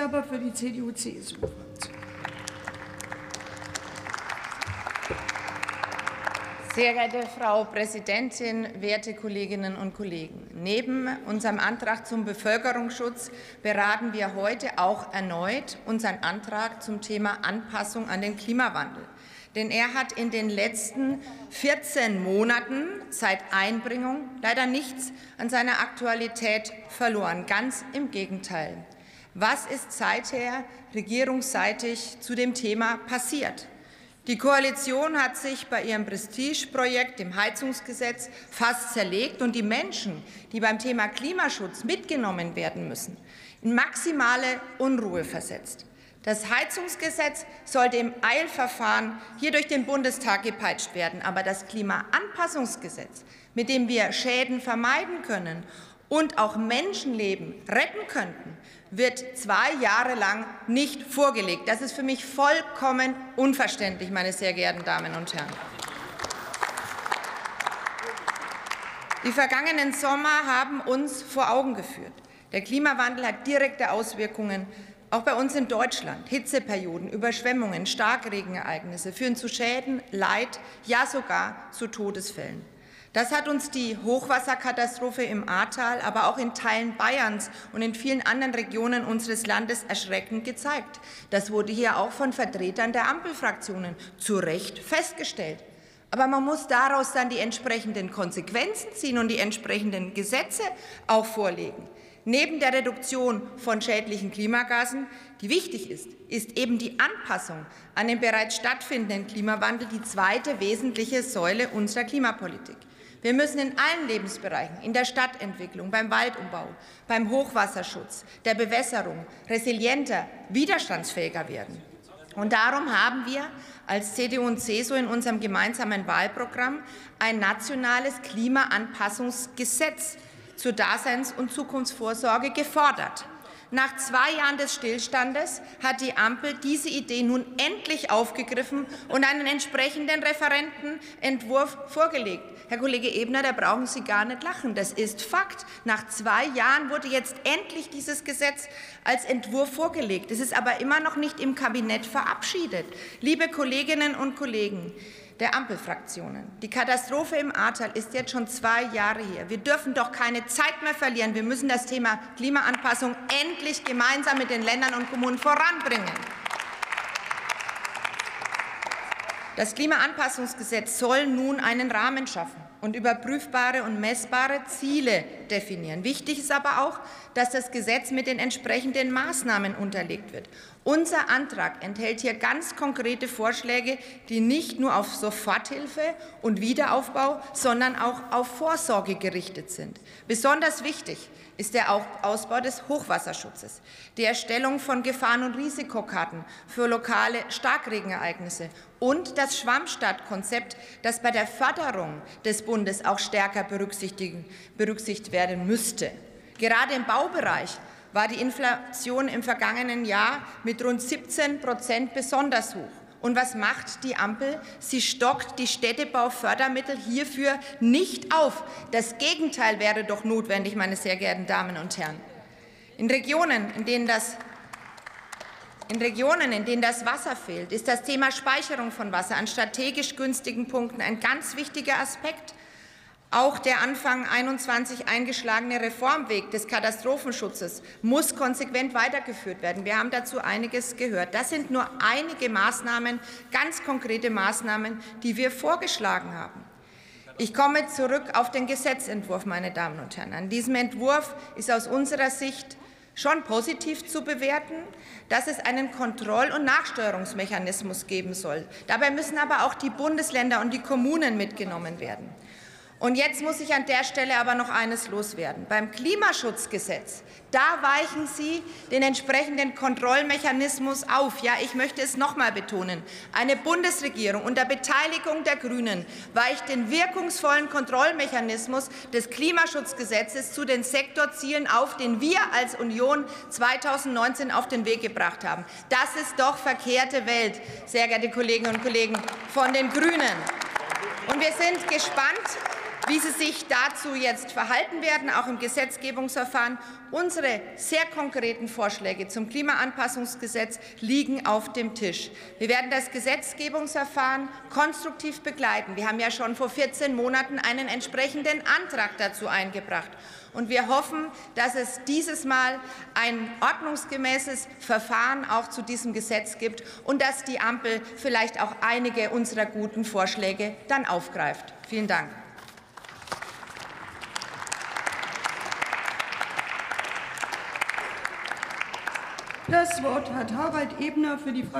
Weisgerber für die CDU-CSU-Fraktion. Sehr geehrte Frau Präsidentin, werte Kolleginnen und Kollegen! Neben unserem Antrag zum Bevölkerungsschutz beraten wir heute auch erneut unseren Antrag zum Thema Anpassung an den Klimawandel. Denn er hat in den letzten 14 Monaten seit Einbringung leider nichts an seiner Aktualität verloren. Ganz im Gegenteil. Was ist seither regierungsseitig zu dem Thema passiert? Die Koalition hat sich bei ihrem Prestigeprojekt, dem Heizungsgesetz, fast zerlegt und die Menschen, die beim Thema Klimaschutz mitgenommen werden müssen, in maximale Unruhe versetzt. Das Heizungsgesetz sollte im Eilverfahren hier durch den Bundestag gepeitscht werden. Aber das Klimaanpassungsgesetz, mit dem wir Schäden vermeiden können und auch Menschenleben retten könnten, wird zwei Jahre lang nicht vorgelegt. Das ist für mich vollkommen unverständlich, meine sehr geehrten Damen und Herren. Die vergangenen Sommer haben uns vor Augen geführt. Der Klimawandel hat direkte Auswirkungen auch bei uns in Deutschland. Hitzeperioden, Überschwemmungen, Starkregenereignisse führen zu Schäden, Leid, ja sogar zu Todesfällen. Das hat uns die Hochwasserkatastrophe im Ahrtal, aber auch in Teilen Bayerns und in vielen anderen Regionen unseres Landes erschreckend gezeigt. Das wurde hier auch von Vertretern der Ampelfraktionen zu Recht festgestellt. Aber man muss daraus dann die entsprechenden Konsequenzen ziehen und die entsprechenden Gesetze auch vorlegen. Neben der Reduktion von schädlichen Klimagasen, die wichtig ist, ist eben die Anpassung an den bereits stattfindenden Klimawandel die zweite wesentliche Säule unserer Klimapolitik. Wir müssen in allen Lebensbereichen, in der Stadtentwicklung, beim Waldumbau, beim Hochwasserschutz, der Bewässerung resilienter, widerstandsfähiger werden. Und darum haben wir als CDU und CSU in unserem gemeinsamen Wahlprogramm ein nationales Klimaanpassungsgesetz zur Daseins- und Zukunftsvorsorge gefordert. Nach zwei Jahren des Stillstandes hat die Ampel diese Idee nun endlich aufgegriffen und einen entsprechenden Referentenentwurf vorgelegt. Herr Kollege Ebner, da brauchen Sie gar nicht lachen. Das ist Fakt. Nach zwei Jahren wurde jetzt endlich dieses Gesetz als Entwurf vorgelegt. Es ist aber immer noch nicht im Kabinett verabschiedet. Liebe Kolleginnen und Kollegen, der Ampelfraktionen. Die Katastrophe im Ahrtal ist jetzt schon zwei Jahre her. Wir dürfen doch keine Zeit mehr verlieren. Wir müssen das Thema Klimaanpassung endlich gemeinsam mit den Ländern und Kommunen voranbringen. Das Klimaanpassungsgesetz soll nun einen Rahmen schaffen und überprüfbare und messbare Ziele definieren. Wichtig ist aber auch, dass das Gesetz mit den entsprechenden Maßnahmen unterlegt wird. Unser Antrag enthält hier ganz konkrete Vorschläge, die nicht nur auf Soforthilfe und Wiederaufbau, sondern auch auf Vorsorge gerichtet sind. Besonders wichtig ist der Ausbau des Hochwasserschutzes, die Erstellung von Gefahren- und Risikokarten für lokale Starkregenereignisse und das Schwammstadtkonzept, das bei der Förderung des Bundes auch stärker berücksichtigt werden müsste. Gerade im Baubereich war die Inflation im vergangenen Jahr mit rund 17 Prozent besonders hoch. Und was macht die Ampel? Sie stockt die Städtebaufördermittel hierfür nicht auf. Das Gegenteil wäre doch notwendig, meine sehr geehrten Damen und Herren. In Regionen, in denen das in Regionen, in denen das Wasser fehlt, ist das Thema Speicherung von Wasser an strategisch günstigen Punkten ein ganz wichtiger Aspekt. Auch der Anfang 21 eingeschlagene Reformweg des Katastrophenschutzes muss konsequent weitergeführt werden. Wir haben dazu einiges gehört. Das sind nur einige Maßnahmen, ganz konkrete Maßnahmen, die wir vorgeschlagen haben. Ich komme zurück auf den Gesetzentwurf, meine Damen und Herren. An diesem Entwurf ist aus unserer Sicht schon positiv zu bewerten, dass es einen Kontroll- und Nachsteuerungsmechanismus geben soll. Dabei müssen aber auch die Bundesländer und die Kommunen mitgenommen werden. Und jetzt muss ich an der Stelle aber noch eines loswerden. Beim Klimaschutzgesetz, da weichen Sie den entsprechenden Kontrollmechanismus auf. Ja, ich möchte es noch einmal betonen. Eine Bundesregierung unter Beteiligung der Grünen weicht den wirkungsvollen Kontrollmechanismus des Klimaschutzgesetzes zu den Sektorzielen auf, den wir als Union 2019 auf den Weg gebracht haben. Das ist doch verkehrte Welt, sehr geehrte Kolleginnen und Kollegen von den Grünen. Und wir sind gespannt, wie Sie sich dazu jetzt verhalten werden, auch im Gesetzgebungsverfahren. Unsere sehr konkreten Vorschläge zum Klimaanpassungsgesetz liegen auf dem Tisch. Wir werden das Gesetzgebungsverfahren konstruktiv begleiten. Wir haben ja schon vor 14 Monaten einen entsprechenden Antrag dazu eingebracht. Und wir hoffen, dass es dieses Mal ein ordnungsgemäßes Verfahren auch zu diesem Gesetz gibt und dass die Ampel vielleicht auch einige unserer guten Vorschläge dann aufgreift. Vielen Dank. Das Wort hat Harald Ebner für die Fraktion